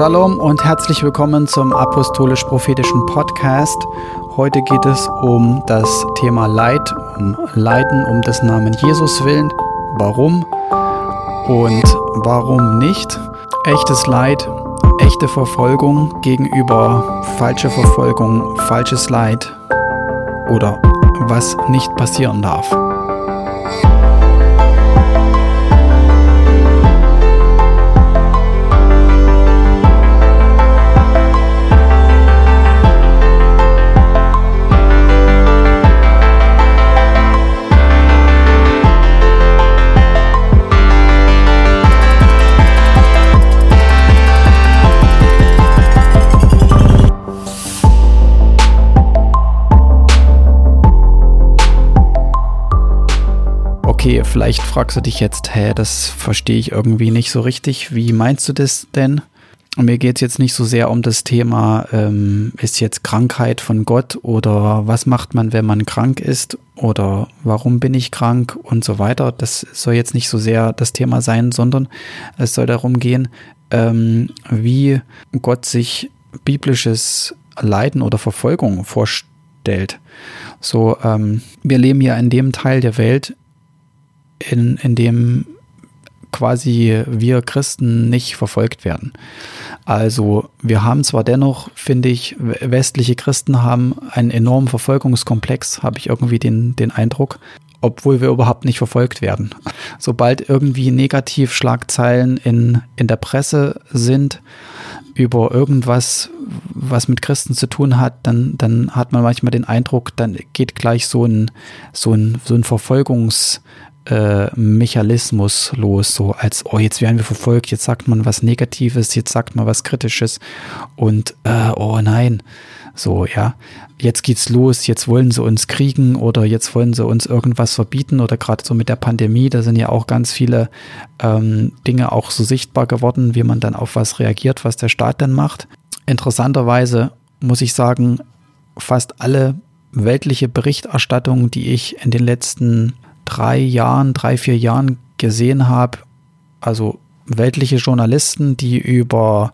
Shalom und herzlich willkommen zum Apostolisch-Prophetischen Podcast. Heute geht es um das Thema Leid, um Leiden um des Namen Jesus willen. Warum und warum nicht? Echtes Leid, echte Verfolgung gegenüber falscher Verfolgung, falsches Leid oder was nicht passieren darf. Vielleicht fragst du dich jetzt, hä, das verstehe ich irgendwie nicht so richtig. Wie meinst du das denn? Mir geht es jetzt nicht so sehr um das Thema, ähm, ist jetzt Krankheit von Gott oder was macht man, wenn man krank ist oder warum bin ich krank und so weiter. Das soll jetzt nicht so sehr das Thema sein, sondern es soll darum gehen, ähm, wie Gott sich biblisches Leiden oder Verfolgung vorstellt. So, ähm, wir leben ja in dem Teil der Welt, in, in dem quasi wir Christen nicht verfolgt werden. Also wir haben zwar dennoch, finde ich, westliche Christen haben einen enormen Verfolgungskomplex, habe ich irgendwie den, den Eindruck, obwohl wir überhaupt nicht verfolgt werden. Sobald irgendwie Negativschlagzeilen in, in der Presse sind über irgendwas, was mit Christen zu tun hat, dann, dann hat man manchmal den Eindruck, dann geht gleich so ein, so ein, so ein Verfolgungs- äh, Mechanismus los, so als, oh, jetzt werden wir verfolgt, jetzt sagt man was Negatives, jetzt sagt man was Kritisches und, äh, oh nein, so, ja, jetzt geht's los, jetzt wollen sie uns kriegen oder jetzt wollen sie uns irgendwas verbieten oder gerade so mit der Pandemie, da sind ja auch ganz viele ähm, Dinge auch so sichtbar geworden, wie man dann auf was reagiert, was der Staat dann macht. Interessanterweise muss ich sagen, fast alle weltliche Berichterstattung, die ich in den letzten drei Jahren, drei, vier Jahren gesehen habe, also weltliche Journalisten, die über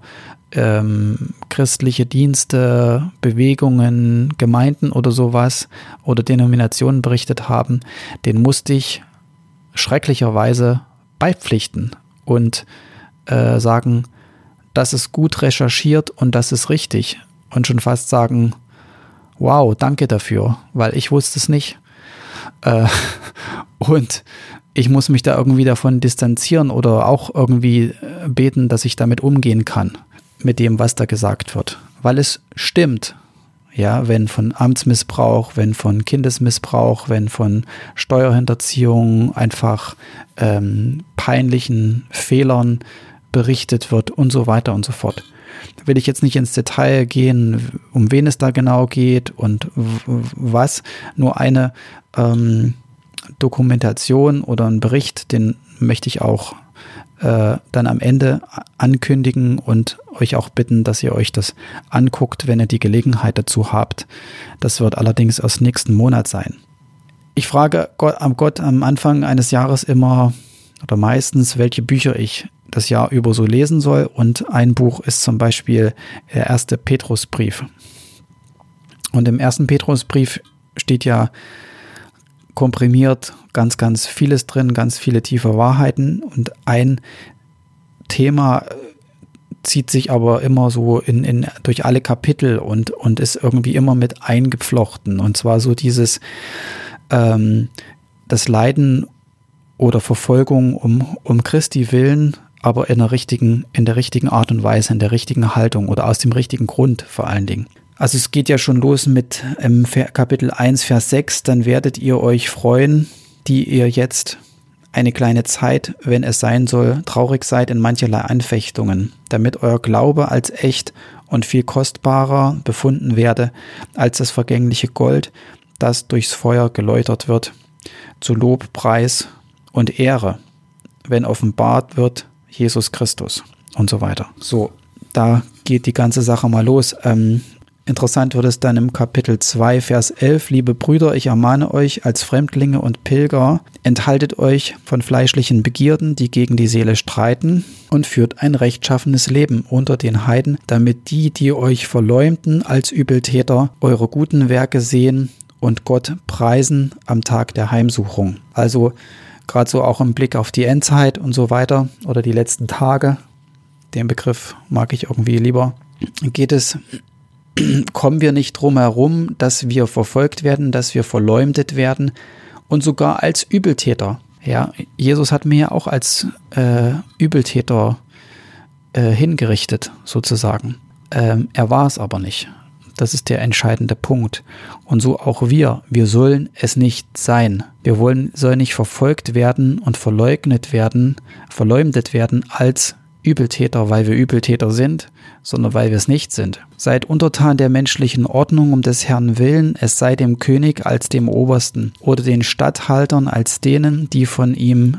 ähm, christliche Dienste, Bewegungen, Gemeinden oder sowas oder Denominationen berichtet haben, den musste ich schrecklicherweise beipflichten und äh, sagen, das ist gut recherchiert und das ist richtig. Und schon fast sagen, wow, danke dafür, weil ich wusste es nicht. Äh, und ich muss mich da irgendwie davon distanzieren oder auch irgendwie äh, beten, dass ich damit umgehen kann, mit dem, was da gesagt wird. Weil es stimmt. Ja, wenn von Amtsmissbrauch, wenn von Kindesmissbrauch, wenn von Steuerhinterziehung, einfach ähm, peinlichen Fehlern berichtet wird und so weiter und so fort. Da will ich jetzt nicht ins Detail gehen, um wen es da genau geht und was. Nur eine ähm, Dokumentation oder einen Bericht, den möchte ich auch äh, dann am Ende ankündigen und euch auch bitten, dass ihr euch das anguckt, wenn ihr die Gelegenheit dazu habt. Das wird allerdings erst nächsten Monat sein. Ich frage Gott, Gott am Anfang eines Jahres immer oder meistens, welche Bücher ich das Jahr über so lesen soll. Und ein Buch ist zum Beispiel der erste Petrusbrief. Und im ersten Petrusbrief steht ja komprimiert ganz, ganz vieles drin, ganz viele tiefe Wahrheiten und ein Thema äh, zieht sich aber immer so in, in, durch alle Kapitel und, und ist irgendwie immer mit eingepflochten. Und zwar so dieses, ähm, das Leiden oder Verfolgung um, um Christi willen, aber in der richtigen, in der richtigen Art und Weise, in der richtigen Haltung oder aus dem richtigen Grund vor allen Dingen. Also es geht ja schon los mit ähm, Kapitel 1, Vers 6, dann werdet ihr euch freuen, die ihr jetzt eine kleine Zeit, wenn es sein soll, traurig seid in mancherlei Anfechtungen, damit euer Glaube als echt und viel kostbarer befunden werde als das vergängliche Gold, das durchs Feuer geläutert wird, zu Lob, Preis und Ehre, wenn offenbart wird Jesus Christus und so weiter. So, da geht die ganze Sache mal los. Ähm, Interessant wird es dann im Kapitel 2, Vers 11. Liebe Brüder, ich ermahne euch als Fremdlinge und Pilger, enthaltet euch von fleischlichen Begierden, die gegen die Seele streiten, und führt ein rechtschaffenes Leben unter den Heiden, damit die, die euch verleumden als Übeltäter, eure guten Werke sehen und Gott preisen am Tag der Heimsuchung. Also gerade so auch im Blick auf die Endzeit und so weiter oder die letzten Tage, den Begriff mag ich irgendwie lieber, geht es kommen wir nicht drum herum, dass wir verfolgt werden, dass wir verleumdet werden und sogar als Übeltäter. Ja, Jesus hat mir ja auch als äh, Übeltäter äh, hingerichtet, sozusagen. Ähm, er war es aber nicht. Das ist der entscheidende Punkt. Und so auch wir. Wir sollen es nicht sein. Wir wollen, sollen nicht verfolgt werden und verleugnet werden, verleumdet werden als Übeltäter, weil wir Übeltäter sind, sondern weil wir es nicht sind. Seid untertan der menschlichen Ordnung um des Herrn willen, es sei dem König als dem Obersten oder den Statthaltern als denen, die von ihm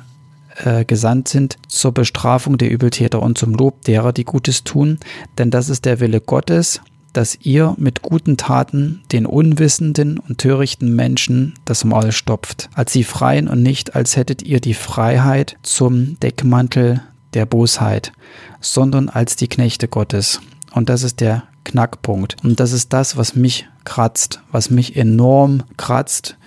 äh, gesandt sind zur Bestrafung der Übeltäter und zum Lob derer, die Gutes tun, denn das ist der Wille Gottes, dass ihr mit guten Taten den unwissenden und törichten Menschen das Maul stopft, als sie freien und nicht, als hättet ihr die Freiheit zum Deckmantel der Bosheit, sondern als die Knechte Gottes. Und das ist der Knackpunkt. Und das ist das, was mich kratzt, was mich enorm kratzt.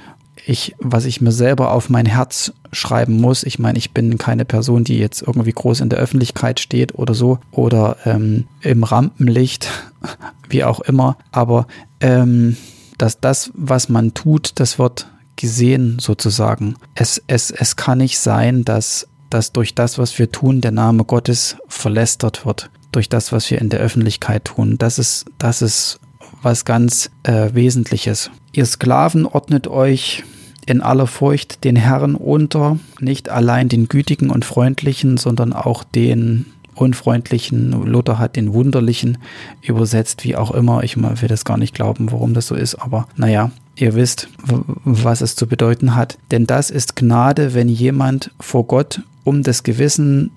Ich, was ich mir selber auf mein Herz schreiben muss. Ich meine, ich bin keine Person, die jetzt irgendwie groß in der Öffentlichkeit steht oder so oder ähm, im Rampenlicht, wie auch immer. Aber ähm, dass das, was man tut, das wird gesehen sozusagen. Es, es, es kann nicht sein, dass dass durch das, was wir tun, der Name Gottes verlästert wird. Durch das, was wir in der Öffentlichkeit tun. Das ist, das ist was ganz äh, Wesentliches. Ihr Sklaven ordnet euch in aller Furcht den Herrn unter, nicht allein den Gütigen und Freundlichen, sondern auch den Unfreundlichen. Luther hat den Wunderlichen übersetzt, wie auch immer. Ich will das gar nicht glauben, warum das so ist, aber naja, ihr wisst, was es zu bedeuten hat. Denn das ist Gnade, wenn jemand vor Gott um des Gewissen,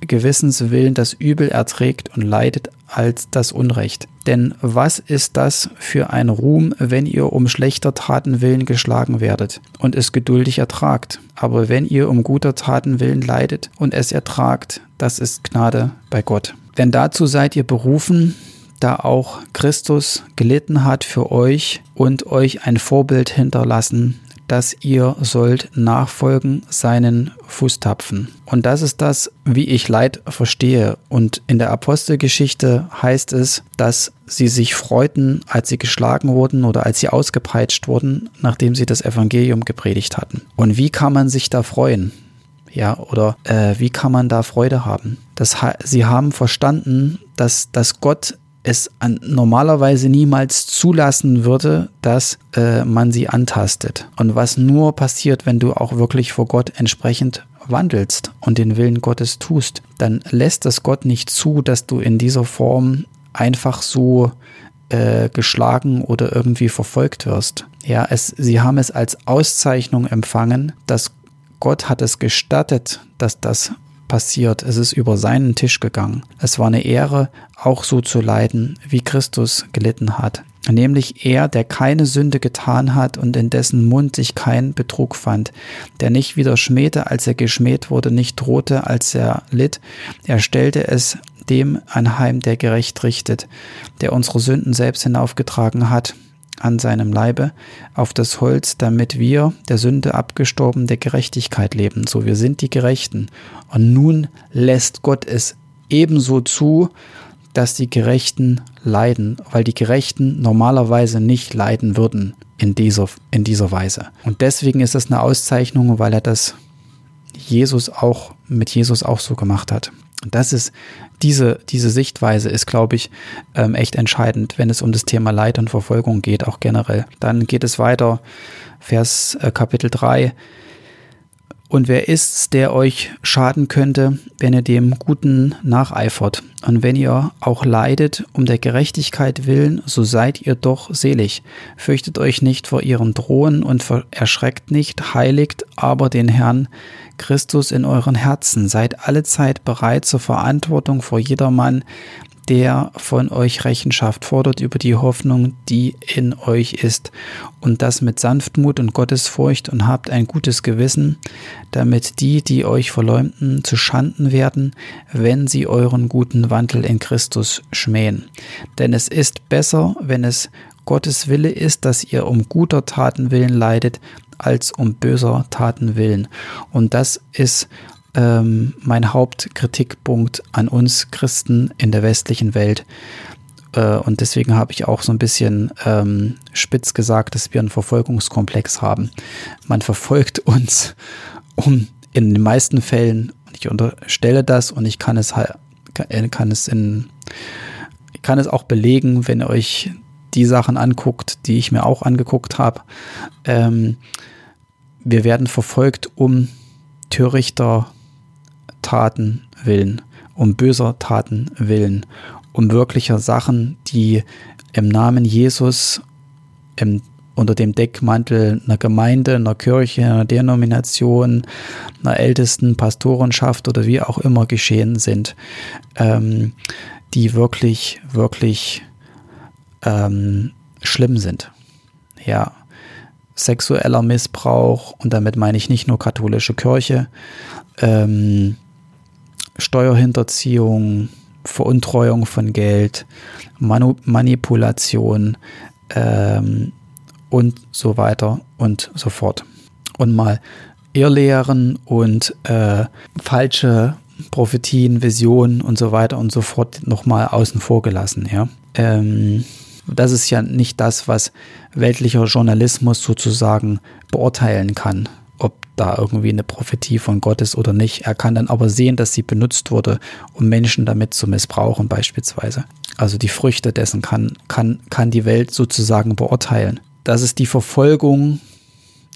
Gewissens willen das Übel erträgt und leidet als das Unrecht. Denn was ist das für ein Ruhm, wenn ihr um schlechter Taten willen geschlagen werdet und es geduldig ertragt? Aber wenn ihr um guter Taten willen leidet und es ertragt, das ist Gnade bei Gott. Denn dazu seid ihr berufen, da auch Christus gelitten hat für euch und euch ein Vorbild hinterlassen, dass ihr sollt nachfolgen seinen Fußtapfen. Und das ist das, wie ich Leid verstehe. Und in der Apostelgeschichte heißt es, dass sie sich freuten, als sie geschlagen wurden oder als sie ausgepeitscht wurden, nachdem sie das Evangelium gepredigt hatten. Und wie kann man sich da freuen? Ja, oder äh, wie kann man da Freude haben? Das, sie haben verstanden, dass, dass Gott es an, normalerweise niemals zulassen würde, dass äh, man sie antastet. Und was nur passiert, wenn du auch wirklich vor Gott entsprechend wandelst und den Willen Gottes tust, dann lässt es Gott nicht zu, dass du in dieser Form einfach so äh, geschlagen oder irgendwie verfolgt wirst. Ja, es, sie haben es als Auszeichnung empfangen, dass Gott hat es gestattet, dass das passiert. Es ist über seinen Tisch gegangen. Es war eine Ehre, auch so zu leiden, wie Christus gelitten hat. Nämlich er, der keine Sünde getan hat und in dessen Mund sich kein Betrug fand, der nicht wieder schmähte, als er geschmäht wurde, nicht drohte, als er litt. Er stellte es dem anheim, der gerecht richtet, der unsere Sünden selbst hinaufgetragen hat an seinem Leibe auf das Holz, damit wir, der Sünde abgestorben, der Gerechtigkeit leben. So, wir sind die Gerechten. Und nun lässt Gott es ebenso zu, dass die Gerechten leiden, weil die Gerechten normalerweise nicht leiden würden in dieser, in dieser Weise. Und deswegen ist es eine Auszeichnung, weil er das Jesus auch mit Jesus auch so gemacht hat. Das ist diese, diese Sichtweise ist, glaube ich, ähm, echt entscheidend, wenn es um das Thema Leid und Verfolgung geht, auch generell. Dann geht es weiter, Vers äh, Kapitel 3. Und wer ist's, der euch schaden könnte, wenn ihr dem Guten nacheifert? Und wenn ihr auch leidet um der Gerechtigkeit willen, so seid ihr doch selig. Fürchtet euch nicht vor ihren Drohen und erschreckt nicht, heiligt aber den Herrn Christus in euren Herzen. Seid allezeit bereit zur Verantwortung vor jedermann, der von euch Rechenschaft fordert über die Hoffnung, die in euch ist, und das mit Sanftmut und Gottesfurcht und habt ein gutes Gewissen, damit die, die euch verleumden, zu Schanden werden, wenn sie euren guten Wandel in Christus schmähen. Denn es ist besser, wenn es Gottes Wille ist, dass ihr um guter Taten willen leidet, als um böser Taten willen. Und das ist ähm, mein Hauptkritikpunkt an uns Christen in der westlichen Welt. Äh, und deswegen habe ich auch so ein bisschen ähm, spitz gesagt, dass wir einen Verfolgungskomplex haben. Man verfolgt uns, um in den meisten Fällen, ich unterstelle das und ich kann es halt, kann es in, kann es auch belegen, wenn ihr euch die Sachen anguckt, die ich mir auch angeguckt habe. Ähm, wir werden verfolgt um törichter Taten willen, um böser Taten willen, um wirklicher Sachen, die im Namen Jesus im, unter dem Deckmantel einer Gemeinde, einer Kirche, einer Denomination, einer ältesten Pastorenschaft oder wie auch immer geschehen sind, ähm, die wirklich, wirklich ähm, schlimm sind. Ja, sexueller Missbrauch, und damit meine ich nicht nur katholische Kirche, ähm, Steuerhinterziehung, Veruntreuung von Geld, Manu Manipulation ähm, und so weiter und so fort. Und mal Irrlehren und äh, falsche Prophetien, Visionen und so weiter und so fort nochmal außen vor gelassen. Ja? Ähm, das ist ja nicht das, was weltlicher Journalismus sozusagen beurteilen kann da irgendwie eine Prophetie von Gott ist oder nicht. Er kann dann aber sehen, dass sie benutzt wurde, um Menschen damit zu missbrauchen beispielsweise. Also die Früchte dessen kann, kann, kann die Welt sozusagen beurteilen. Das ist die Verfolgung,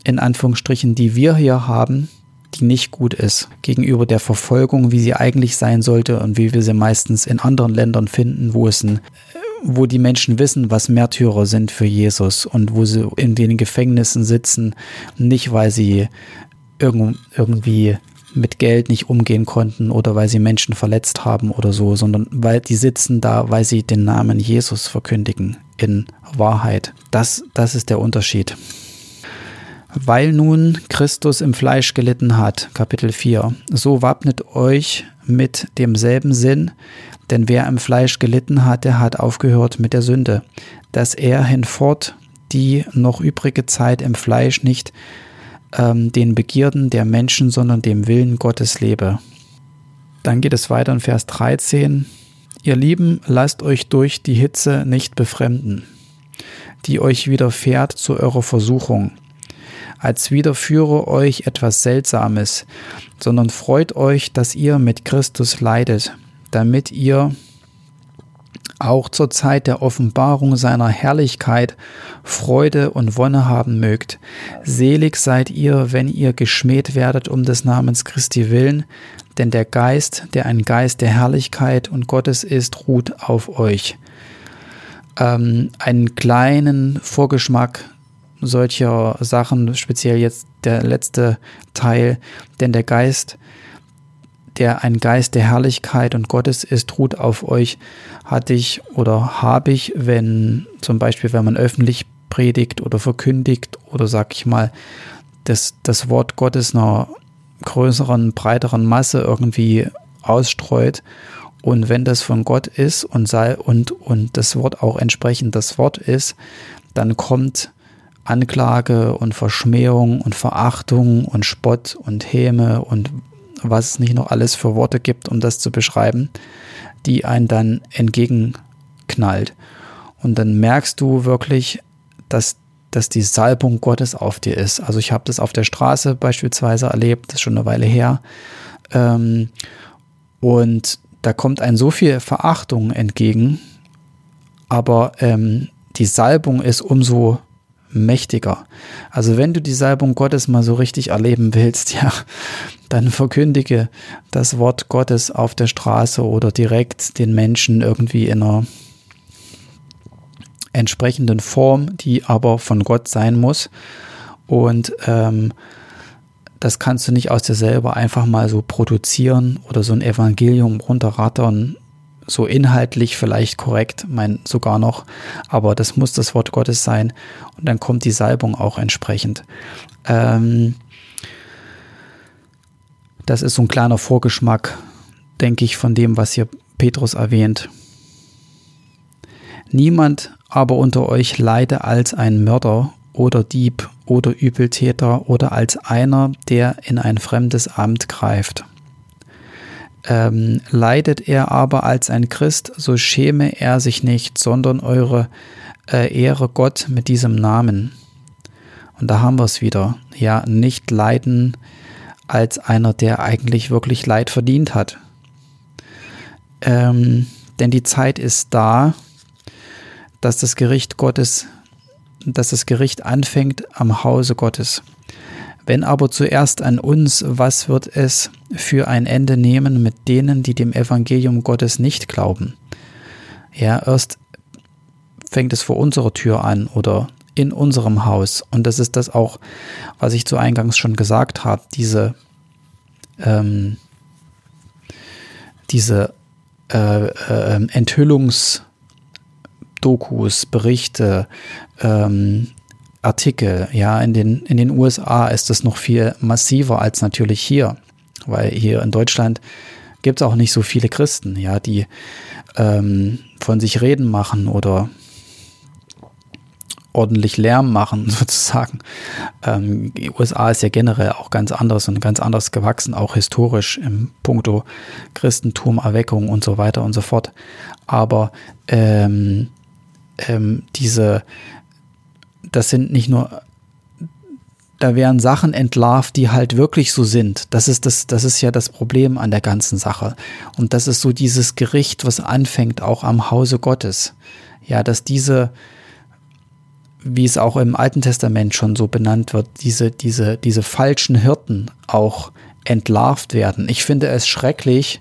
in Anführungsstrichen, die wir hier haben, die nicht gut ist, gegenüber der Verfolgung, wie sie eigentlich sein sollte und wie wir sie meistens in anderen Ländern finden, wo es ein wo die Menschen wissen, was Märtyrer sind für Jesus und wo sie in den Gefängnissen sitzen, nicht weil sie irgendwie mit Geld nicht umgehen konnten oder weil sie Menschen verletzt haben oder so, sondern weil die sitzen da, weil sie den Namen Jesus verkündigen in Wahrheit. Das, das ist der Unterschied. Weil nun Christus im Fleisch gelitten hat, Kapitel 4, so wappnet euch mit demselben Sinn, denn wer im Fleisch gelitten hatte, hat aufgehört mit der Sünde, dass er hinfort die noch übrige Zeit im Fleisch nicht ähm, den Begierden der Menschen, sondern dem Willen Gottes lebe. Dann geht es weiter in Vers 13. Ihr Lieben, lasst euch durch die Hitze nicht befremden, die euch widerfährt zu eurer Versuchung, als widerführe euch etwas Seltsames, sondern freut euch, dass ihr mit Christus leidet, damit ihr auch zur Zeit der Offenbarung seiner Herrlichkeit Freude und Wonne haben mögt. Selig seid ihr, wenn ihr geschmäht werdet um des Namens Christi willen, denn der Geist, der ein Geist der Herrlichkeit und Gottes ist, ruht auf euch. Ähm, einen kleinen Vorgeschmack solcher Sachen, speziell jetzt der letzte Teil, denn der Geist, der ein Geist der Herrlichkeit und Gottes ist, ruht auf euch, hatte ich oder habe ich, wenn zum Beispiel, wenn man öffentlich predigt oder verkündigt oder sag ich mal, das, das Wort Gottes einer größeren, breiteren Masse irgendwie ausstreut. Und wenn das von Gott ist und, sei, und, und das Wort auch entsprechend das Wort ist, dann kommt Anklage und Verschmähung und Verachtung und Spott und Häme und was es nicht noch alles für Worte gibt, um das zu beschreiben, die einen dann entgegenknallt. Und dann merkst du wirklich, dass, dass die Salbung Gottes auf dir ist. Also ich habe das auf der Straße beispielsweise erlebt, das ist schon eine Weile her. Ähm, und da kommt ein so viel Verachtung entgegen, aber ähm, die Salbung ist umso mächtiger. Also wenn du die Salbung Gottes mal so richtig erleben willst, ja, dann verkündige das Wort Gottes auf der Straße oder direkt den Menschen irgendwie in einer entsprechenden Form, die aber von Gott sein muss. Und ähm, das kannst du nicht aus dir selber einfach mal so produzieren oder so ein Evangelium runterrattern, so inhaltlich vielleicht korrekt, mein sogar noch, aber das muss das Wort Gottes sein und dann kommt die Salbung auch entsprechend. Ähm, das ist so ein kleiner Vorgeschmack, denke ich, von dem, was hier Petrus erwähnt. Niemand aber unter euch leide als ein Mörder oder Dieb oder Übeltäter oder als einer, der in ein fremdes Amt greift. Ähm, leidet er aber als ein Christ, so schäme er sich nicht, sondern eure äh, Ehre Gott mit diesem Namen. Und da haben wir es wieder. Ja, nicht leiden als einer, der eigentlich wirklich Leid verdient hat. Ähm, denn die Zeit ist da, dass das Gericht Gottes, dass das Gericht anfängt am Hause Gottes. Wenn aber zuerst an uns, was wird es für ein Ende nehmen mit denen, die dem Evangelium Gottes nicht glauben? Ja, erst fängt es vor unserer Tür an oder in unserem Haus. Und das ist das auch, was ich zu Eingangs schon gesagt habe, diese, ähm, diese äh, äh, Enthüllungsdokus, Berichte, ähm, Artikel. Ja, in den, in den USA ist das noch viel massiver als natürlich hier, weil hier in Deutschland gibt es auch nicht so viele Christen, ja, die ähm, von sich reden machen oder ordentlich Lärm machen, sozusagen. Ähm, die USA ist ja generell auch ganz anders und ganz anders gewachsen, auch historisch im Punkto Christentum, Erweckung und so weiter und so fort. Aber ähm, ähm, diese, das sind nicht nur da werden Sachen entlarvt, die halt wirklich so sind. Das ist das, das ist ja das Problem an der ganzen Sache. Und das ist so dieses Gericht, was anfängt auch am Hause Gottes. Ja, dass diese, wie es auch im Alten Testament schon so benannt wird, diese, diese, diese falschen Hirten auch entlarvt werden. Ich finde es schrecklich,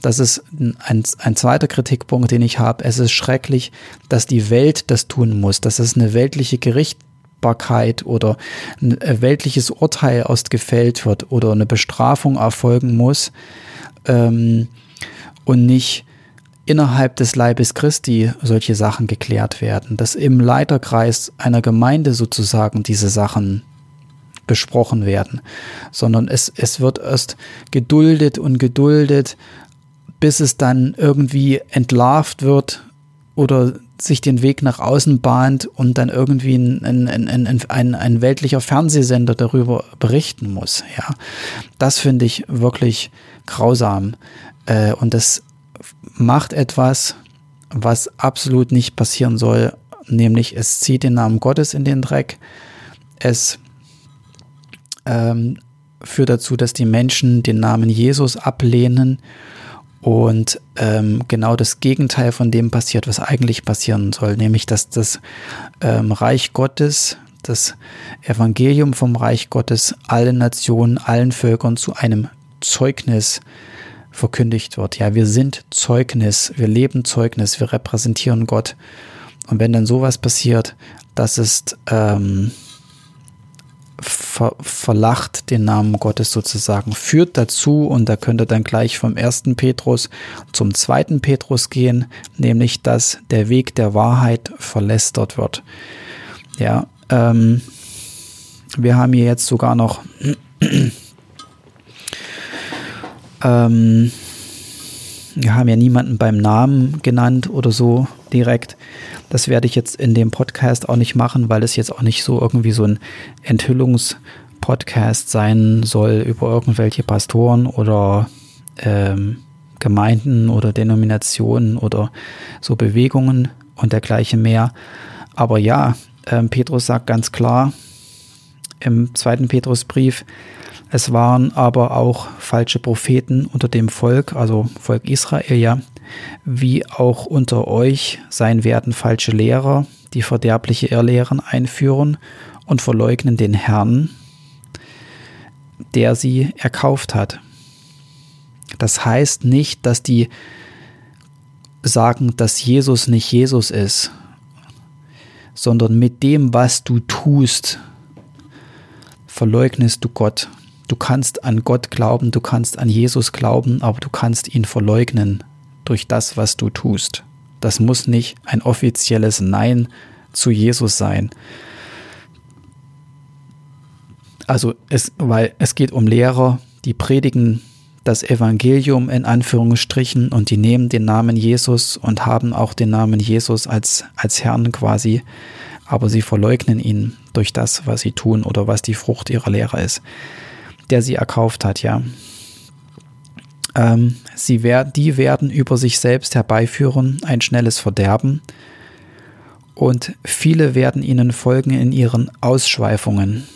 das ist ein, ein zweiter Kritikpunkt, den ich habe. Es ist schrecklich, dass die Welt das tun muss, dass es eine weltliche Gerichtbarkeit oder ein äh, weltliches Urteil ausgefällt wird oder eine Bestrafung erfolgen muss ähm, und nicht innerhalb des Leibes Christi solche Sachen geklärt werden, dass im Leiterkreis einer Gemeinde sozusagen diese Sachen besprochen werden, sondern es, es wird erst geduldet und geduldet, bis es dann irgendwie entlarvt wird oder sich den Weg nach außen bahnt und dann irgendwie ein, ein, ein, ein, ein weltlicher Fernsehsender darüber berichten muss. Ja, das finde ich wirklich grausam. Äh, und das macht etwas, was absolut nicht passieren soll, nämlich es zieht den Namen Gottes in den Dreck, es ähm, führt dazu, dass die Menschen den Namen Jesus ablehnen und ähm, genau das Gegenteil von dem passiert, was eigentlich passieren soll, nämlich dass das ähm, Reich Gottes, das Evangelium vom Reich Gottes allen Nationen, allen Völkern zu einem Zeugnis verkündigt wird. Ja, wir sind Zeugnis, wir leben Zeugnis, wir repräsentieren Gott. Und wenn dann sowas passiert, das ist ähm, ver verlacht den Namen Gottes sozusagen, führt dazu, und da könnte dann gleich vom ersten Petrus zum zweiten Petrus gehen, nämlich dass der Weg der Wahrheit verlästert wird. Ja, ähm, wir haben hier jetzt sogar noch ähm, wir haben ja niemanden beim Namen genannt oder so direkt. Das werde ich jetzt in dem Podcast auch nicht machen, weil es jetzt auch nicht so irgendwie so ein Enthüllungspodcast sein soll über irgendwelche Pastoren oder ähm, Gemeinden oder Denominationen oder so Bewegungen und dergleichen mehr. Aber ja, ähm, Petrus sagt ganz klar im zweiten Petrusbrief, es waren aber auch falsche Propheten unter dem Volk, also Volk Israel, ja, wie auch unter euch sein werden falsche Lehrer, die verderbliche Irrlehren einführen und verleugnen den Herrn, der sie erkauft hat. Das heißt nicht, dass die sagen, dass Jesus nicht Jesus ist, sondern mit dem, was du tust, verleugnest du Gott. Du kannst an Gott glauben, du kannst an Jesus glauben, aber du kannst ihn verleugnen durch das, was du tust. Das muss nicht ein offizielles Nein zu Jesus sein. Also es, weil es geht um Lehrer, die predigen das Evangelium in Anführungsstrichen und die nehmen den Namen Jesus und haben auch den Namen Jesus als, als Herrn quasi, aber sie verleugnen ihn durch das, was sie tun oder was die Frucht ihrer Lehre ist, der sie erkauft hat, ja. Ähm, sie wer die werden über sich selbst herbeiführen ein schnelles Verderben und viele werden ihnen folgen in ihren Ausschweifungen.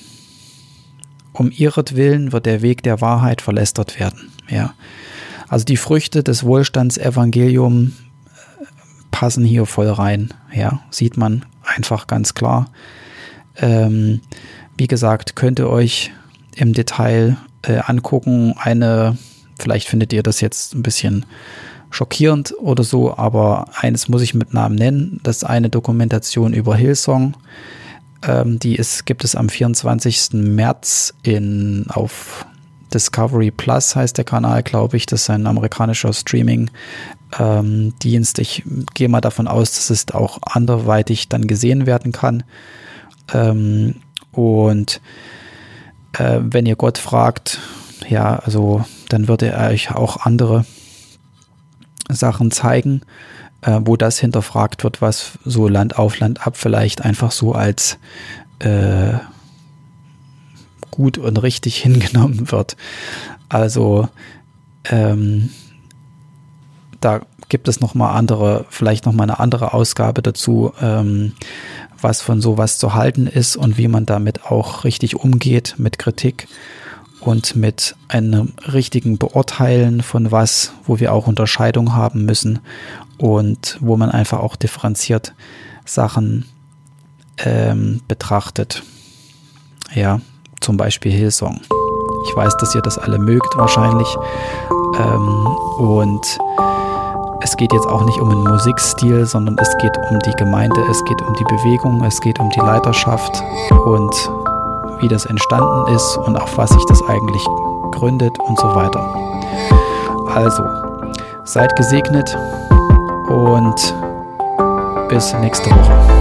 Um ihretwillen wird der Weg der Wahrheit verlästert werden. Ja. Also die Früchte des Wohlstandsevangelium äh, passen hier voll rein. Ja, sieht man einfach ganz klar. Ähm, wie gesagt, könnt ihr euch im Detail äh, angucken. Eine, vielleicht findet ihr das jetzt ein bisschen schockierend oder so, aber eines muss ich mit Namen nennen. Das ist eine Dokumentation über Hillsong. Ähm, die ist, gibt es am 24. März in, auf Discovery Plus heißt der Kanal, glaube ich. Das ist ein amerikanischer Streaming-Dienst. Ähm, ich gehe mal davon aus, dass es auch anderweitig dann gesehen werden kann. Ähm, und äh, wenn ihr Gott fragt, ja, also dann wird er euch auch andere Sachen zeigen, äh, wo das hinterfragt wird, was so Land auf Land ab vielleicht einfach so als äh, gut und richtig hingenommen wird. Also ähm, da gibt es noch mal andere, vielleicht noch mal eine andere Ausgabe dazu, ähm, was von sowas zu halten ist und wie man damit auch richtig umgeht mit Kritik und mit einem richtigen Beurteilen von was, wo wir auch Unterscheidung haben müssen und wo man einfach auch differenziert Sachen ähm, betrachtet. Ja, zum Beispiel Hillsong. Ich weiß, dass ihr das alle mögt wahrscheinlich. Ähm, und es geht jetzt auch nicht um einen Musikstil, sondern es geht um die Gemeinde, es geht um die Bewegung, es geht um die Leiterschaft und wie das entstanden ist und auf was sich das eigentlich gründet und so weiter. Also, seid gesegnet und bis nächste Woche.